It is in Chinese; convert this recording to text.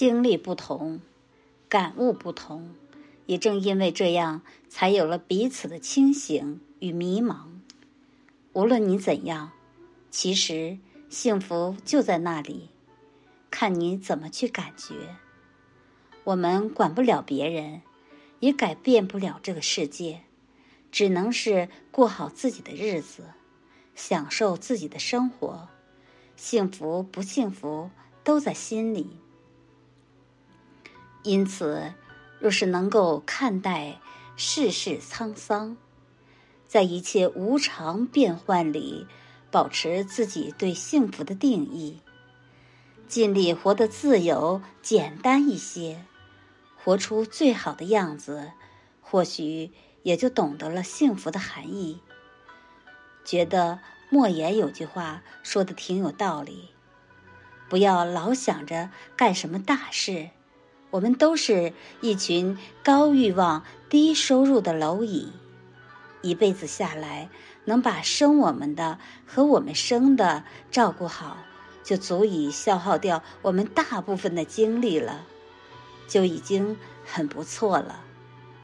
经历不同，感悟不同，也正因为这样，才有了彼此的清醒与迷茫。无论你怎样，其实幸福就在那里，看你怎么去感觉。我们管不了别人，也改变不了这个世界，只能是过好自己的日子，享受自己的生活。幸福不幸福都在心里。因此，若是能够看待世事沧桑，在一切无常变幻里，保持自己对幸福的定义，尽力活得自由、简单一些，活出最好的样子，或许也就懂得了幸福的含义。觉得莫言有句话说的挺有道理：不要老想着干什么大事。我们都是一群高欲望、低收入的蝼蚁，一辈子下来，能把生我们的和我们生的照顾好，就足以消耗掉我们大部分的精力了，就已经很不错了。